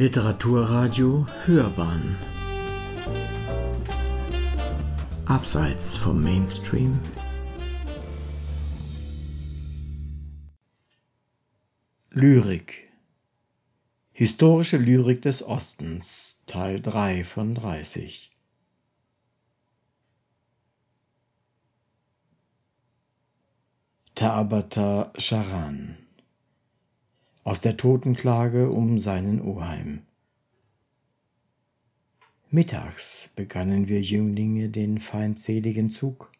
Literaturradio Hörbahn. Abseits vom Mainstream. Lyrik. Historische Lyrik des Ostens. Teil 3 von 30 Tabata Charan aus der Totenklage um seinen Oheim. Mittags begannen wir Jünglinge den feindseligen Zug,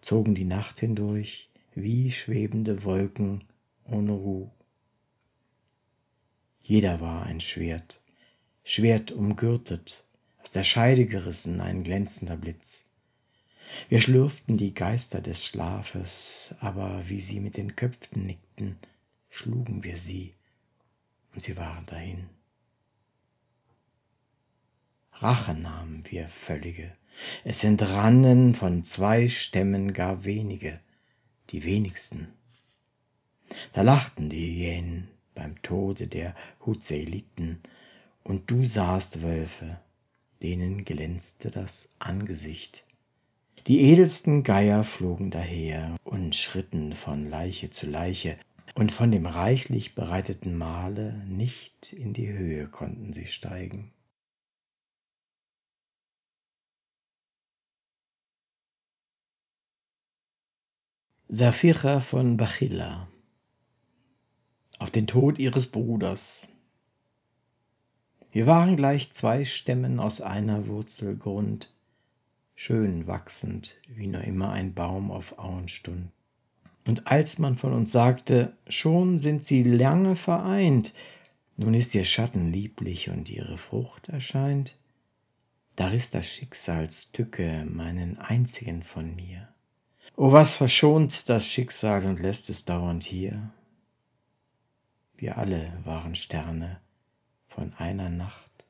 zogen die Nacht hindurch wie schwebende Wolken ohne Ruh. Jeder war ein Schwert, Schwert umgürtet, aus der Scheide gerissen ein glänzender Blitz. Wir schlürften die Geister des Schlafes, aber wie sie mit den Köpfen nickten, schlugen wir sie, und sie waren dahin. Rache nahmen wir völlige, es entrannen von zwei Stämmen gar wenige, die wenigsten. Da lachten die Hyänen beim Tode der Huzeliten, und du sahst Wölfe, denen glänzte das Angesicht. Die edelsten Geier flogen daher und schritten von Leiche zu Leiche, und von dem reichlich bereiteten Mahle nicht in die Höhe konnten sie steigen. Sapphira von Bachilla auf den Tod ihres Bruders. Wir waren gleich zwei Stämmen aus einer Wurzelgrund, schön wachsend, wie nur immer ein Baum auf Auen stund. Und als man von uns sagte, schon sind sie lange vereint, nun ist ihr Schatten lieblich und ihre Frucht erscheint, da riß das Schicksalstücke meinen einzigen von mir. O was verschont das Schicksal und lässt es dauernd hier? Wir alle waren Sterne von einer Nacht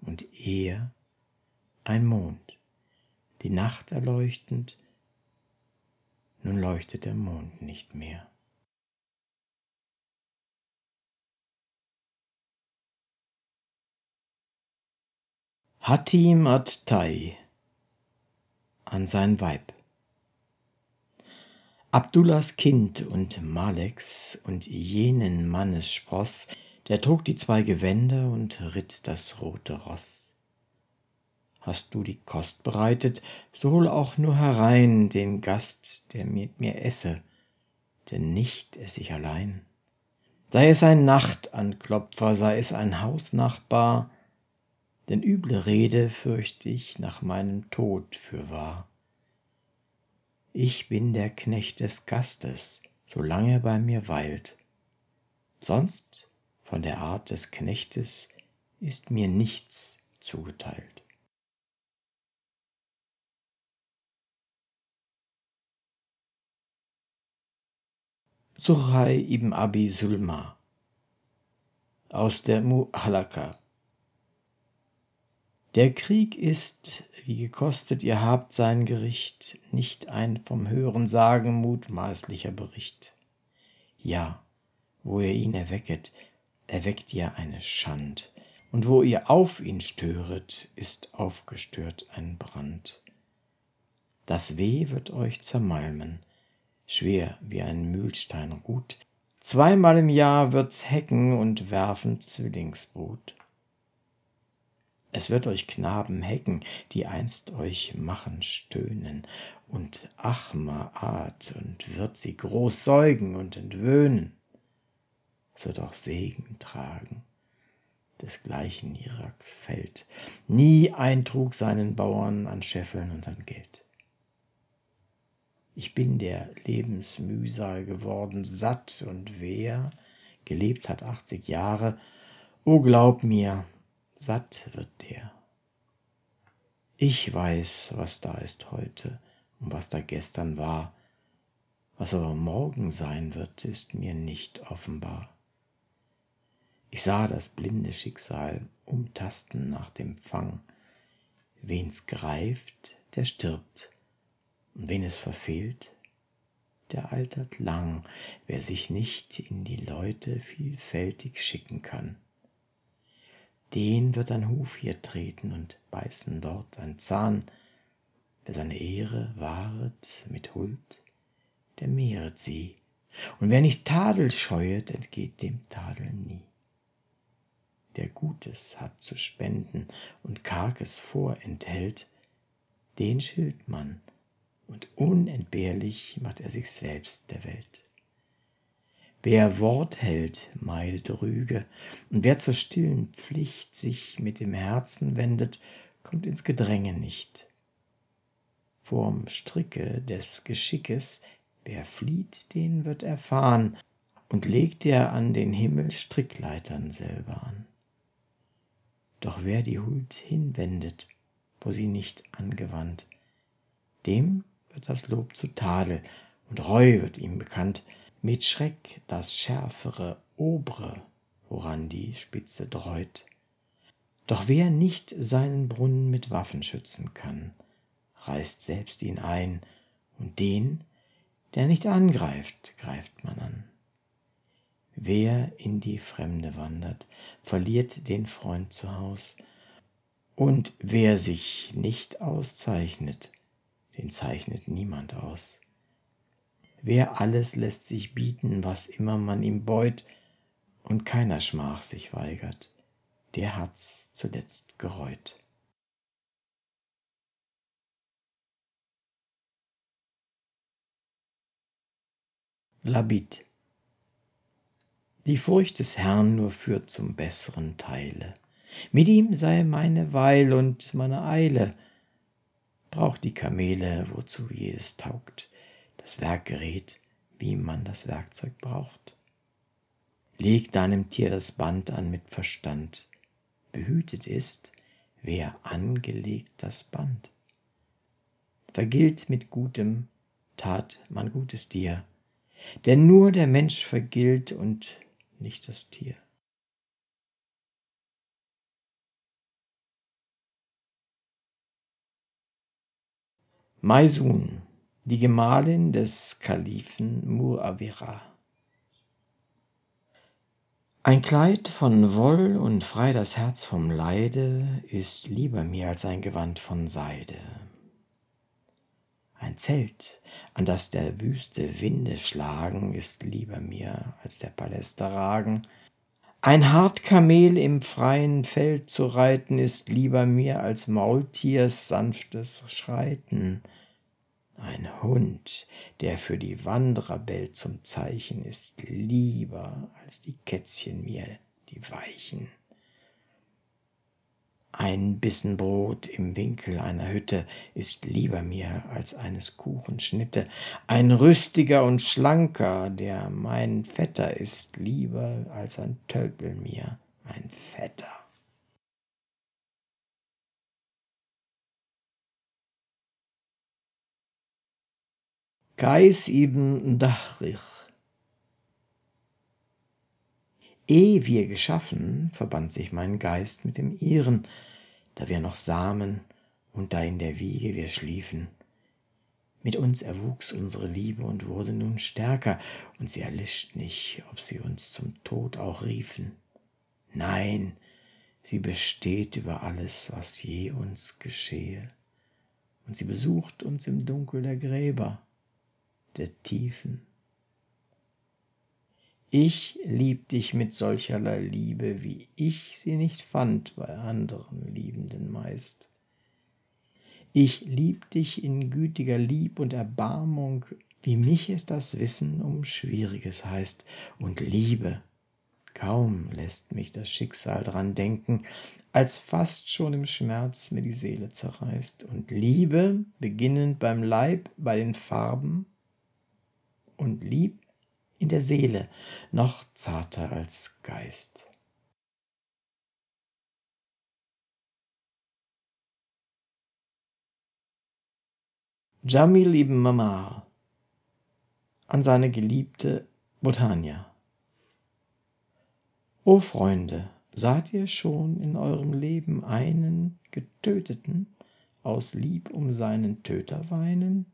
und er ein Mond, die Nacht erleuchtend, nun leuchtet der Mond nicht mehr. Hatim at-Tai an sein Weib. Abdullahs Kind und Maleks und jenen Mannes Spross, der trug die zwei Gewänder und ritt das rote Ross hast du die Kost bereitet, so hol auch nur herein den Gast, der mit mir esse, denn nicht ess ich allein. Sei es ein Nachtanklopfer, sei es ein Hausnachbar, denn üble Rede fürcht ich nach meinem Tod für wahr. Ich bin der Knecht des Gastes, solange er bei mir weilt. Sonst von der Art des Knechtes ist mir nichts zugeteilt. Suchai ibn Abi Sulma aus der Mu'allaka. Der Krieg ist, wie gekostet ihr habt sein Gericht, nicht ein vom Hören sagen mutmaßlicher Bericht. Ja, wo ihr ihn erwecket, erweckt ihr eine Schand, und wo ihr auf ihn störet, ist aufgestört ein Brand. Das Weh wird euch zermalmen, schwer wie ein Mühlstein ruht. Zweimal im Jahr wird's hecken und werfen Zwillingsbrut. Es wird euch Knaben hecken, die einst euch machen stöhnen, und Achma Art und wird sie groß säugen und entwöhnen. Es wird auch Segen tragen, desgleichen Iraks Feld. Nie eintrug seinen Bauern an Scheffeln und an Geld. Ich bin der Lebensmühsal geworden, satt und wer gelebt hat achtzig Jahre, o glaub mir, satt wird der. Ich weiß, was da ist heute und was da gestern war, was aber morgen sein wird, ist mir nicht offenbar. Ich sah das blinde Schicksal umtasten nach dem Fang. Wen's greift, der stirbt, und wen es verfehlt, der altert lang, wer sich nicht in die Leute vielfältig schicken kann. den wird ein Huf hier treten und beißen dort ein Zahn. Wer seine Ehre wahret mit Huld, der mehret sie. Und wer nicht Tadel scheuet, entgeht dem Tadel nie. Wer Gutes hat zu spenden und Karges vorenthält, den schilt man, und unentbehrlich macht er sich selbst der Welt. Wer Wort hält, meidet Rüge, und wer zur stillen Pflicht sich mit dem Herzen wendet, kommt ins Gedränge nicht. Vorm Stricke des Geschickes, wer flieht, den wird erfahren, und legt er an den Himmel Strickleitern selber an. Doch wer die Huld hinwendet, wo sie nicht angewandt, dem wird das Lob zu Tadel, und Reu wird ihm bekannt, mit Schreck das schärfere Obre, woran die Spitze dräut. Doch wer nicht seinen Brunnen mit Waffen schützen kann, reißt selbst ihn ein, und den, der nicht angreift, greift man an. Wer in die Fremde wandert, verliert den Freund zu Haus, und wer sich nicht auszeichnet, den zeichnet niemand aus. Wer alles lässt sich bieten, was immer man ihm beut, und keiner Schmach sich weigert, der hat's zuletzt gereut. Labit Die Furcht des Herrn nur führt zum besseren Teile. Mit ihm sei meine Weil und meine Eile. Braucht die Kamele, wozu jedes taugt das Werkgerät, wie man das Werkzeug braucht. Leg deinem Tier das Band an mit Verstand. Behütet ist, wer angelegt das Band. Vergilt mit Gutem, tat man Gutes dir, denn nur der Mensch vergilt und nicht das Tier. Maisun die Gemahlin des Kalifen Muawira. Ein Kleid von Woll und frei das Herz vom Leide ist lieber mir als ein Gewand von Seide. Ein Zelt, an das der wüste Winde schlagen, ist lieber mir als der Paläste ragen. Ein Hartkamel im freien Feld zu reiten, ist lieber mir als Maultiers sanftes Schreiten. Ein Hund, der für die Wanderer bellt zum Zeichen, ist lieber als die Kätzchen mir, die weichen. Ein Bissen Brot im Winkel einer Hütte ist lieber mir als eines Kuchen Schnitte. Ein rüstiger und schlanker, der mein Vetter ist, lieber als ein Tölpel mir, ein Vetter. Geis ibn Dachrich. Ehe wir geschaffen, verband sich mein Geist mit dem ihren, da wir noch Samen und da in der Wiege wir schliefen. Mit uns erwuchs unsere Liebe und wurde nun stärker, und sie erlischt nicht, ob sie uns zum Tod auch riefen. Nein, sie besteht über alles, was je uns geschehe, und sie besucht uns im Dunkel der Gräber der Tiefen. Ich lieb dich mit solcherlei Liebe, wie ich sie nicht fand bei anderen Liebenden meist. Ich lieb dich in gütiger Lieb und Erbarmung, wie mich es das Wissen um Schwieriges heißt, und Liebe, kaum lässt mich das Schicksal dran denken, als fast schon im Schmerz mir die Seele zerreißt, und Liebe, beginnend beim Leib, bei den Farben, und lieb in der Seele, noch zarter als Geist. Jamil ibn Mamar an seine geliebte Botania. O Freunde, saht ihr schon in eurem Leben einen Getöteten aus Lieb um seinen Töter weinen?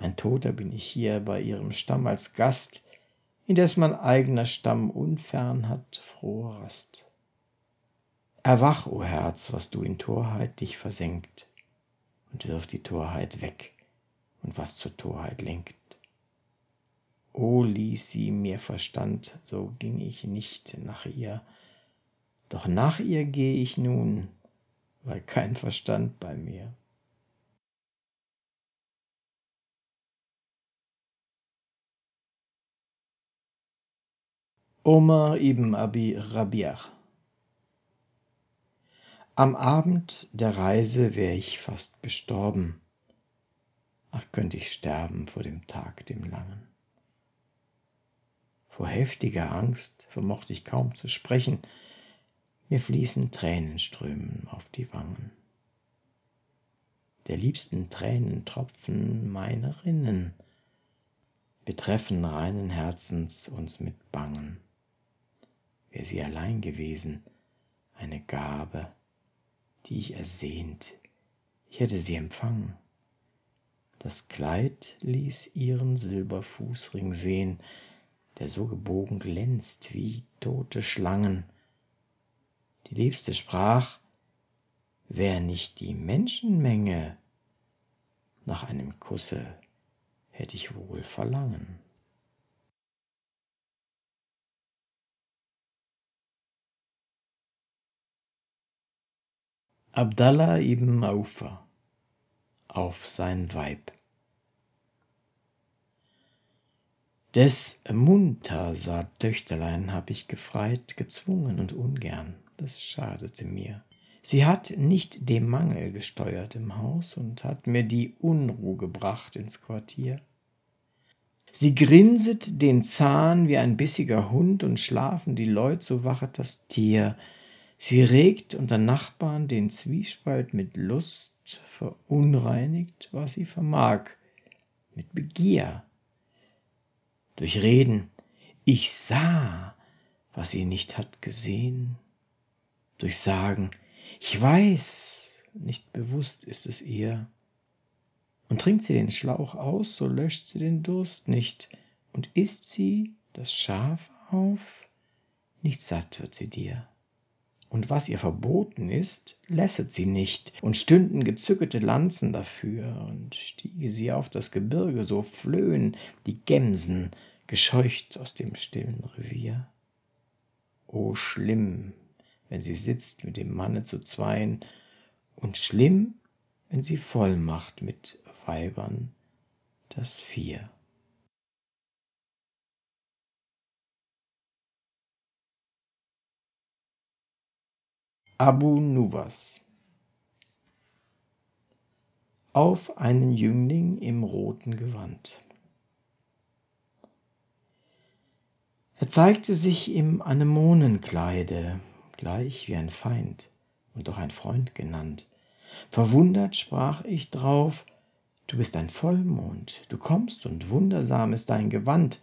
Ein Toter bin ich hier bei ihrem Stamm als Gast, indes mein eigener Stamm unfern hat frohe Rast. Erwach, o Herz, was du in Torheit dich versenkt, und wirf die Torheit weg, und was zur Torheit lenkt. O ließ sie mir Verstand, so ging ich nicht nach ihr, doch nach ihr geh ich nun, weil kein Verstand bei mir. Omar ibn Abi Rabi'ah Am Abend der Reise wär ich fast gestorben. Ach, könnt ich sterben vor dem Tag, dem langen. Vor heftiger Angst vermocht ich kaum zu sprechen, mir fließen Tränenströmen auf die Wangen. Der liebsten Tränentropfen meine Rinnen betreffen reinen Herzens uns mit Bangen. Wär sie allein gewesen, eine Gabe, die ich ersehnt, ich hätte sie empfangen. Das Kleid ließ ihren Silberfußring sehen, der so gebogen glänzt wie tote Schlangen. Die Liebste sprach, wär nicht die Menschenmenge, nach einem Kusse hätt ich wohl Verlangen. Abdallah ibn Aufa auf sein Weib. Des Muntasar-Töchterlein hab ich gefreit, gezwungen und ungern, das schadete mir. Sie hat nicht dem Mangel gesteuert im Haus und hat mir die Unruh gebracht ins Quartier. Sie grinset den Zahn wie ein bissiger Hund und schlafen die Leut, so wachet das Tier. Sie regt unter Nachbarn den Zwiespalt mit Lust, verunreinigt, was sie vermag, mit Begier. Durch Reden, ich sah, was sie nicht hat gesehen. Durch Sagen, ich weiß, nicht bewusst ist es ihr. Und trinkt sie den Schlauch aus, so löscht sie den Durst nicht. Und isst sie das Schaf auf, nicht satt wird sie dir und was ihr verboten ist, lässet sie nicht, und stünden gezückete Lanzen dafür, und stiege sie auf das Gebirge, so flöhen die Gemsen, gescheucht aus dem stillen Revier. O schlimm, wenn sie sitzt mit dem Manne zu zweien, und schlimm, wenn sie voll macht mit Weibern das Vier. Abu Nuwas auf einen Jüngling im roten Gewand. Er zeigte sich im Anemonenkleide, gleich wie ein Feind und doch ein Freund genannt. Verwundert sprach ich drauf, du bist ein Vollmond, du kommst und wundersam ist dein Gewand.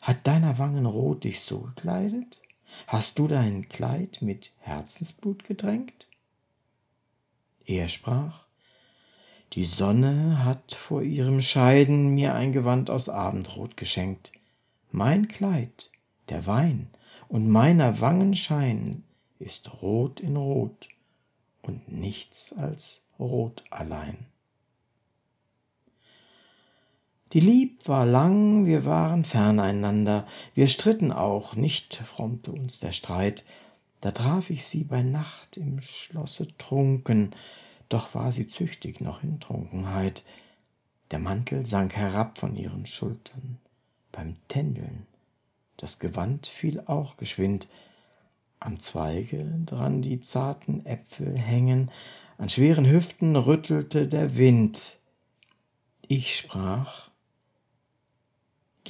Hat deiner Wangen Rot dich so gekleidet? Hast du dein Kleid mit Herzensblut getränkt? Er sprach, die Sonne hat vor ihrem Scheiden mir ein Gewand aus Abendrot geschenkt. Mein Kleid, der Wein und meiner Wangen Schein ist rot in rot und nichts als rot allein. Die Lieb war lang, wir waren fern einander, wir stritten auch, nicht frommte uns der Streit. Da traf ich sie bei Nacht im Schlosse trunken, doch war sie züchtig noch in Trunkenheit. Der Mantel sank herab von ihren Schultern beim Tändeln, das Gewand fiel auch geschwind, am Zweige dran die zarten Äpfel hängen, an schweren Hüften rüttelte der Wind. Ich sprach,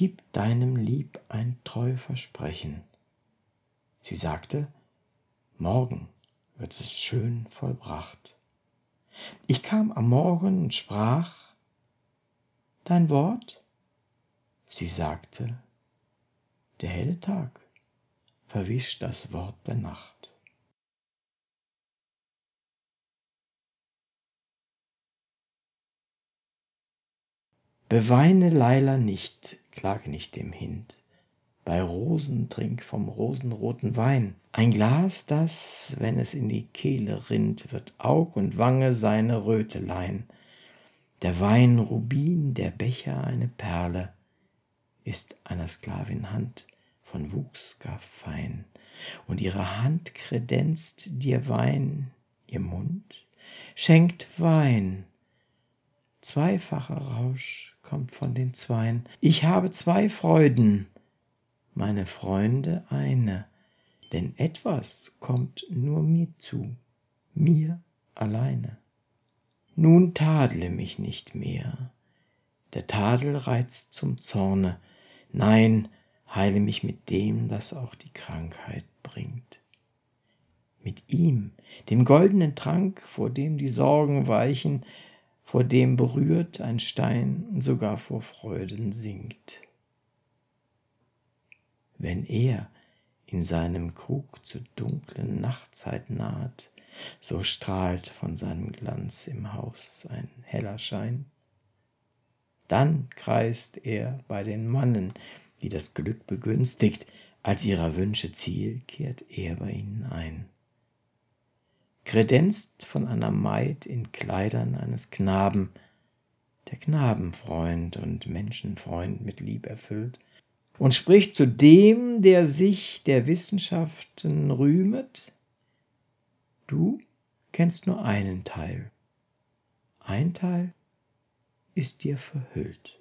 Gib deinem Lieb ein treu Versprechen. Sie sagte, morgen wird es schön vollbracht. Ich kam am Morgen und sprach, dein Wort? Sie sagte, der helle Tag verwischt das Wort der Nacht. Beweine Leila nicht, klage nicht dem Hind, bei Rosen trink vom rosenroten Wein. Ein Glas, das, wenn es in die Kehle rinnt, wird Aug und Wange seine Röte leihen. Der Wein Rubin, der Becher eine Perle, ist einer Sklavin Hand von Wuchs gar fein. Und ihre Hand kredenzt dir Wein, ihr Mund schenkt Wein. Zweifacher Rausch kommt von den Zweien. Ich habe zwei Freuden, meine Freunde eine, denn etwas kommt nur mir zu, mir alleine. Nun tadle mich nicht mehr, der Tadel reizt zum Zorne, nein, heile mich mit dem, das auch die Krankheit bringt. Mit ihm, dem goldenen Trank, vor dem die Sorgen weichen, vor dem berührt ein Stein sogar vor Freuden sinkt wenn er in seinem Krug zur dunklen Nachtzeit naht, so strahlt von seinem Glanz im Haus ein heller Schein. Dann kreist er bei den Mannen, die das Glück begünstigt, als ihrer Wünsche Ziel kehrt er bei ihnen ein. Kredenzt von einer Maid in Kleidern eines Knaben, der Knabenfreund und Menschenfreund mit Lieb erfüllt, und spricht zu dem, der sich der Wissenschaften rühmet, du kennst nur einen Teil, ein Teil ist dir verhüllt.